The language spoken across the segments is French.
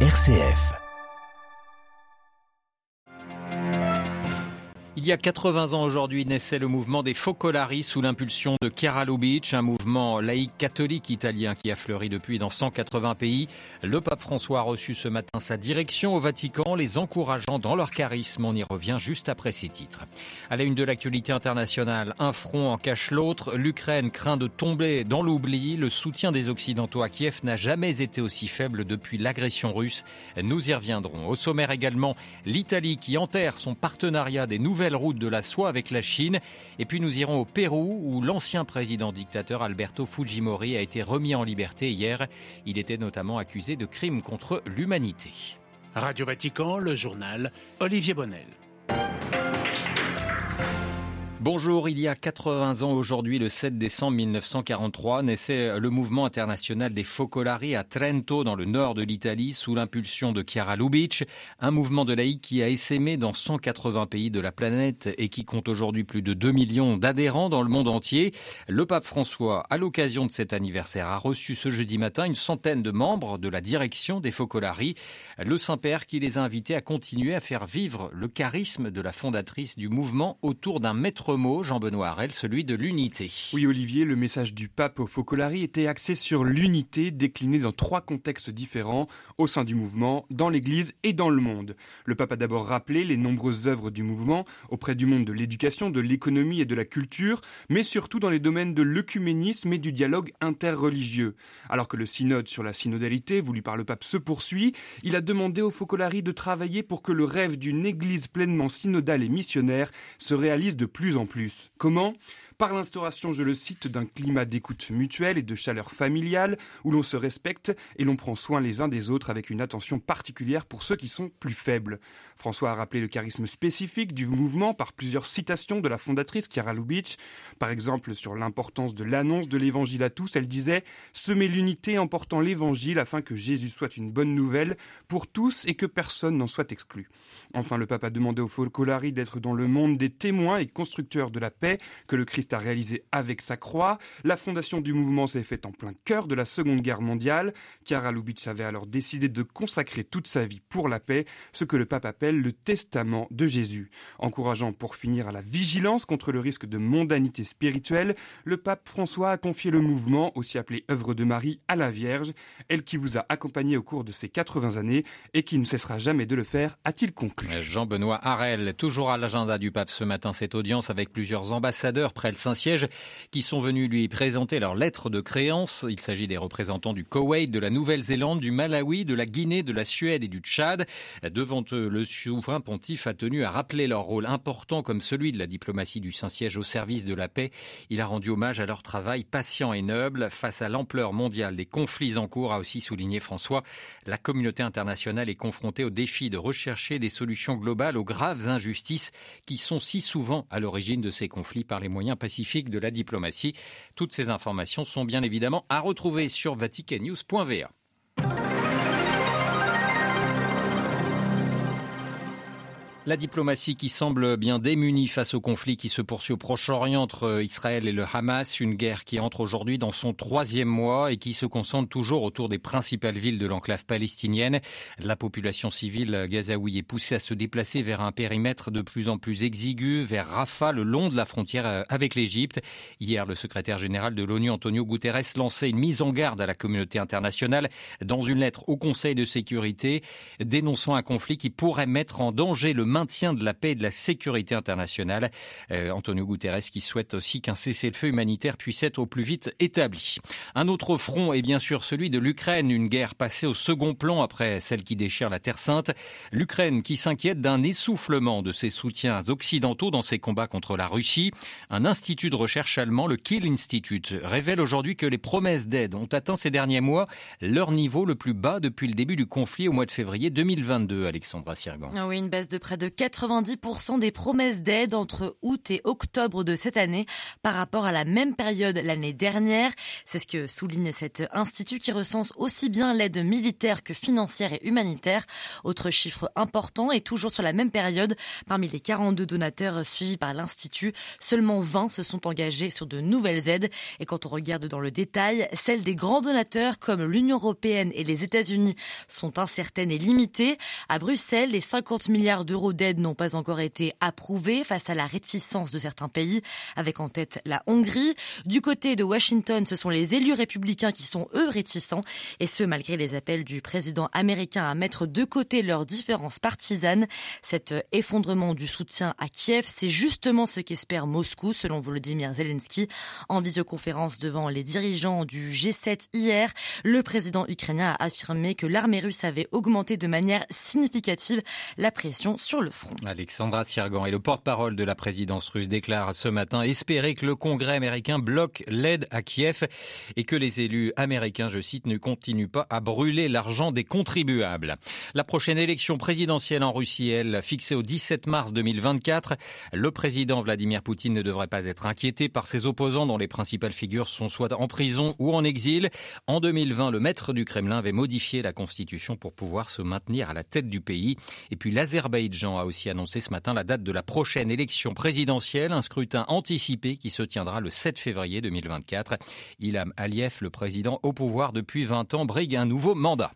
RCF. Il y a 80 ans aujourd'hui naissait le mouvement des Focolari sous l'impulsion de Chiara Lubitsch, un mouvement laïque catholique italien qui a fleuri depuis dans 180 pays. Le pape François a reçu ce matin sa direction au Vatican, les encourageant dans leur charisme. On y revient juste après ces titres. À la une de l'actualité internationale, un front en cache l'autre. L'Ukraine craint de tomber dans l'oubli. Le soutien des Occidentaux à Kiev n'a jamais été aussi faible depuis l'agression russe. Nous y reviendrons. Au sommaire également, l'Italie qui enterre son partenariat des nouvelles route de la soie avec la Chine. Et puis nous irons au Pérou où l'ancien président dictateur Alberto Fujimori a été remis en liberté hier. Il était notamment accusé de crimes contre l'humanité. Radio Vatican, le journal Olivier Bonnel. Bonjour, il y a 80 ans aujourd'hui, le 7 décembre 1943, naissait le mouvement international des Focolari à Trento, dans le nord de l'Italie, sous l'impulsion de Chiara Lubitsch, un mouvement de laïcs qui a essaimé dans 180 pays de la planète et qui compte aujourd'hui plus de 2 millions d'adhérents dans le monde entier. Le pape François, à l'occasion de cet anniversaire, a reçu ce jeudi matin une centaine de membres de la direction des Focolari, le Saint-Père qui les a invités à continuer à faire vivre le charisme de la fondatrice du mouvement autour d'un maître Jean-Benoît Harel, celui de l'unité. Oui, Olivier, le message du pape au Focolari était axé sur l'unité déclinée dans trois contextes différents au sein du mouvement, dans l'Église et dans le monde. Le pape a d'abord rappelé les nombreuses œuvres du mouvement auprès du monde de l'éducation, de l'économie et de la culture, mais surtout dans les domaines de l'œcuménisme et du dialogue interreligieux. Alors que le synode sur la synodalité voulu par le pape se poursuit, il a demandé au Focolari de travailler pour que le rêve d'une Église pleinement synodale et missionnaire se réalise de plus en plus. Comment? Par l'instauration, je le cite, d'un climat d'écoute mutuelle et de chaleur familiale où l'on se respecte et l'on prend soin les uns des autres avec une attention particulière pour ceux qui sont plus faibles. François a rappelé le charisme spécifique du mouvement par plusieurs citations de la fondatrice Chiara Lubitsch. Par exemple, sur l'importance de l'annonce de l'évangile à tous, elle disait Semer l'unité en portant l'évangile afin que Jésus soit une bonne nouvelle pour tous et que personne n'en soit exclu. Enfin, le pape a demandé aux folklari d'être dans le monde des témoins et constructeurs de la paix que le Christ a réalisé avec sa croix. La fondation du mouvement s'est faite en plein cœur de la Seconde Guerre mondiale. Chiara Lubitsch avait alors décidé de consacrer toute sa vie pour la paix, ce que le pape appelle le testament de Jésus. Encourageant pour finir à la vigilance contre le risque de mondanité spirituelle, le pape François a confié le mouvement, aussi appelé œuvre de Marie, à la Vierge, elle qui vous a accompagné au cours de ces 80 années et qui ne cessera jamais de le faire, a-t-il conclu. Jean-Benoît Harel, toujours à l'agenda du pape ce matin, cette audience avec plusieurs ambassadeurs près Saint-Siège qui sont venus lui présenter leur lettre de créance. Il s'agit des représentants du Koweït, de la Nouvelle-Zélande, du Malawi, de la Guinée, de la Suède et du Tchad. Devant eux, le souverain pontife a tenu à rappeler leur rôle important comme celui de la diplomatie du Saint-Siège au service de la paix. Il a rendu hommage à leur travail patient et noble face à l'ampleur mondiale des conflits en cours, a aussi souligné François. La communauté internationale est confrontée au défi de rechercher des solutions globales aux graves injustices qui sont si souvent à l'origine de ces conflits par les moyens de la diplomatie. Toutes ces informations sont bien évidemment à retrouver sur vaticannews.va. La diplomatie qui semble bien démunie face au conflit qui se poursuit au Proche-Orient entre Israël et le Hamas, une guerre qui entre aujourd'hui dans son troisième mois et qui se concentre toujours autour des principales villes de l'enclave palestinienne. La population civile gazaoui est poussée à se déplacer vers un périmètre de plus en plus exigu, vers Rafah, le long de la frontière avec l'Égypte. Hier, le secrétaire général de l'ONU, Antonio Guterres, lançait une mise en garde à la communauté internationale dans une lettre au Conseil de sécurité, dénonçant un conflit qui pourrait mettre en danger le maintien de la paix et de la sécurité internationale. Euh, Antonio Guterres qui souhaite aussi qu'un cessez-le-feu humanitaire puisse être au plus vite établi. Un autre front est bien sûr celui de l'Ukraine, une guerre passée au second plan après celle qui déchire la Terre Sainte. L'Ukraine qui s'inquiète d'un essoufflement de ses soutiens occidentaux dans ses combats contre la Russie. Un institut de recherche allemand, le Kiel Institute, révèle aujourd'hui que les promesses d'aide ont atteint ces derniers mois leur niveau le plus bas depuis le début du conflit au mois de février 2022, Alexandra Sirgan. Ah oui, une baisse de près de de 90% des promesses d'aide entre août et octobre de cette année par rapport à la même période l'année dernière. C'est ce que souligne cet institut qui recense aussi bien l'aide militaire que financière et humanitaire. Autre chiffre important et toujours sur la même période, parmi les 42 donateurs suivis par l'institut, seulement 20 se sont engagés sur de nouvelles aides. Et quand on regarde dans le détail, celles des grands donateurs comme l'Union européenne et les États-Unis sont incertaines et limitées. À Bruxelles, les 50 milliards d'euros d'aide n'ont pas encore été approuvés face à la réticence de certains pays, avec en tête la Hongrie. Du côté de Washington, ce sont les élus républicains qui sont eux réticents, et ce malgré les appels du président américain à mettre de côté leurs différences partisanes. Cet effondrement du soutien à Kiev, c'est justement ce qu'espère Moscou, selon Volodymyr Zelensky. En visioconférence devant les dirigeants du G7 hier, le président ukrainien a affirmé que l'armée russe avait augmenté de manière significative la pression sur le front. Alexandra Siergan et le porte-parole de la présidence russe déclare ce matin espérer que le Congrès américain bloque l'aide à Kiev et que les élus américains, je cite, ne continuent pas à brûler l'argent des contribuables. La prochaine élection présidentielle en Russie, elle, fixée au 17 mars 2024, le président Vladimir Poutine ne devrait pas être inquiété par ses opposants dont les principales figures sont soit en prison ou en exil. En 2020, le maître du Kremlin avait modifié la constitution pour pouvoir se maintenir à la tête du pays. Et puis l'Azerbaïdjan a aussi annoncé ce matin la date de la prochaine élection présidentielle, un scrutin anticipé qui se tiendra le 7 février 2024. Ilham Aliyev, le président au pouvoir depuis 20 ans, brigue un nouveau mandat.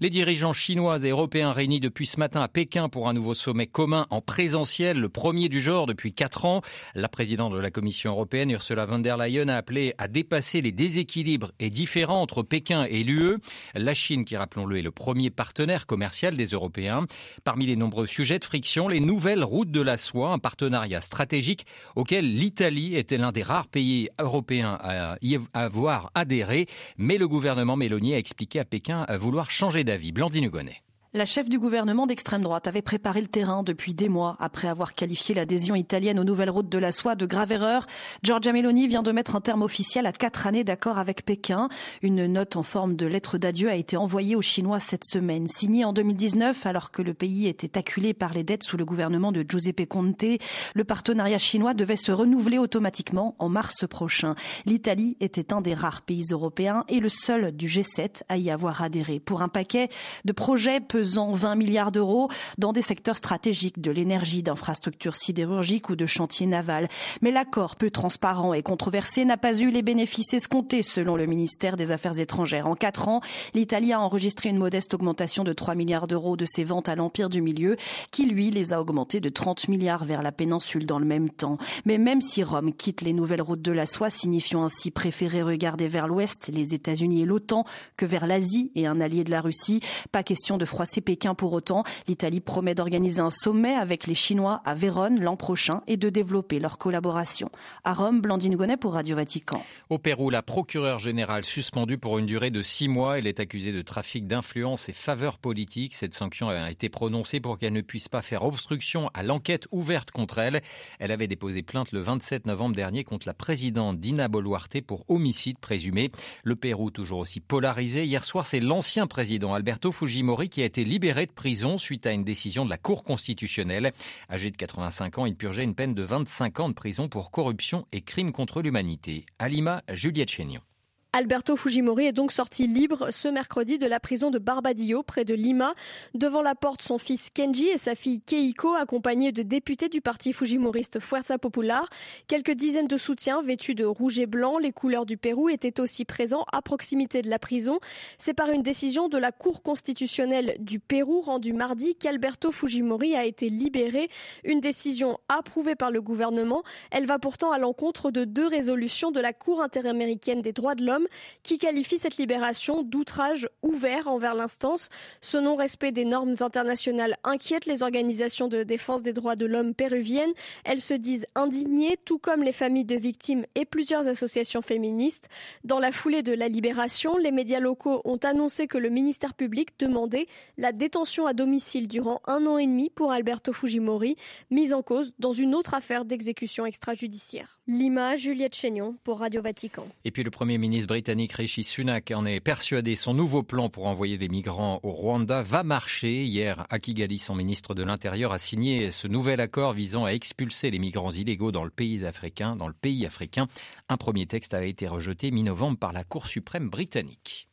Les dirigeants chinois et européens réunis depuis ce matin à Pékin pour un nouveau sommet commun en présentiel, le premier du genre depuis 4 ans. La présidente de la Commission européenne, Ursula von der Leyen, a appelé à dépasser les déséquilibres et différends entre Pékin et l'UE. La Chine, qui rappelons-le, est le premier partenaire commercial des Européens. Parmi les nombreux sujets de les nouvelles routes de la soie, un partenariat stratégique auquel l'Italie était l'un des rares pays européens à y avoir adhéré. Mais le gouvernement Mélonier a expliqué à Pékin vouloir changer d'avis. Blandine Hugonnet. La chef du gouvernement d'extrême droite avait préparé le terrain depuis des mois après avoir qualifié l'adhésion italienne aux nouvelles routes de la soie de grave erreur. Giorgia Meloni vient de mettre un terme officiel à quatre années d'accord avec Pékin. Une note en forme de lettre d'adieu a été envoyée aux Chinois cette semaine. Signée en 2019 alors que le pays était acculé par les dettes sous le gouvernement de Giuseppe Conte, le partenariat chinois devait se renouveler automatiquement en mars prochain. L'Italie était un des rares pays européens et le seul du G7 à y avoir adhéré. Pour un paquet de projets peu pesant 20 milliards d'euros dans des secteurs stratégiques de l'énergie, d'infrastructures sidérurgiques ou de chantiers navals. Mais l'accord peu transparent et controversé n'a pas eu les bénéfices escomptés selon le ministère des Affaires étrangères. En quatre ans, l'Italie a enregistré une modeste augmentation de 3 milliards d'euros de ses ventes à l'Empire du Milieu, qui lui les a augmentés de 30 milliards vers la péninsule dans le même temps. Mais même si Rome quitte les nouvelles routes de la soie, signifiant ainsi préférer regarder vers l'ouest, les États-Unis et l'OTAN, que vers l'Asie et un allié de la Russie, pas question de froisser c'est Pékin pour autant. L'Italie promet d'organiser un sommet avec les Chinois à Vérone l'an prochain et de développer leur collaboration. À Rome, Blandine Gonnet pour Radio Vatican. Au Pérou, la procureure générale suspendue pour une durée de six mois. Elle est accusée de trafic d'influence et faveurs politiques. Cette sanction a été prononcée pour qu'elle ne puisse pas faire obstruction à l'enquête ouverte contre elle. Elle avait déposé plainte le 27 novembre dernier contre la présidente Dina Boluarte pour homicide présumé. Le Pérou, toujours aussi polarisé. Hier soir, c'est l'ancien président Alberto Fujimori qui a été libéré de prison suite à une décision de la Cour constitutionnelle. Âgé de 85 ans, il purgeait une peine de 25 ans de prison pour corruption et crimes contre l'humanité. À Lima, Juliette Chénion. Alberto Fujimori est donc sorti libre ce mercredi de la prison de Barbadillo, près de Lima. Devant la porte, son fils Kenji et sa fille Keiko, accompagnés de députés du parti fujimoriste Fuerza Popular. Quelques dizaines de soutiens vêtus de rouge et blanc, les couleurs du Pérou, étaient aussi présents à proximité de la prison. C'est par une décision de la Cour constitutionnelle du Pérou rendue mardi qu'Alberto Fujimori a été libéré. Une décision approuvée par le gouvernement. Elle va pourtant à l'encontre de deux résolutions de la Cour interaméricaine des droits de l'homme qui qualifie cette libération d'outrage ouvert envers l'instance. Ce non-respect des normes internationales inquiète les organisations de défense des droits de l'homme péruviennes. Elles se disent indignées, tout comme les familles de victimes et plusieurs associations féministes. Dans la foulée de la libération, les médias locaux ont annoncé que le ministère public demandait la détention à domicile durant un an et demi pour Alberto Fujimori, mis en cause dans une autre affaire d'exécution extrajudiciaire. Lima, Juliette Chénion pour Radio Vatican. Et puis le Premier ministre britannique Rishi Sunak en est persuadé. Son nouveau plan pour envoyer des migrants au Rwanda va marcher. Hier, à Kigali, son ministre de l'Intérieur a signé ce nouvel accord visant à expulser les migrants illégaux dans le pays africain. Dans le pays africain, un premier texte a été rejeté mi-novembre par la Cour suprême britannique.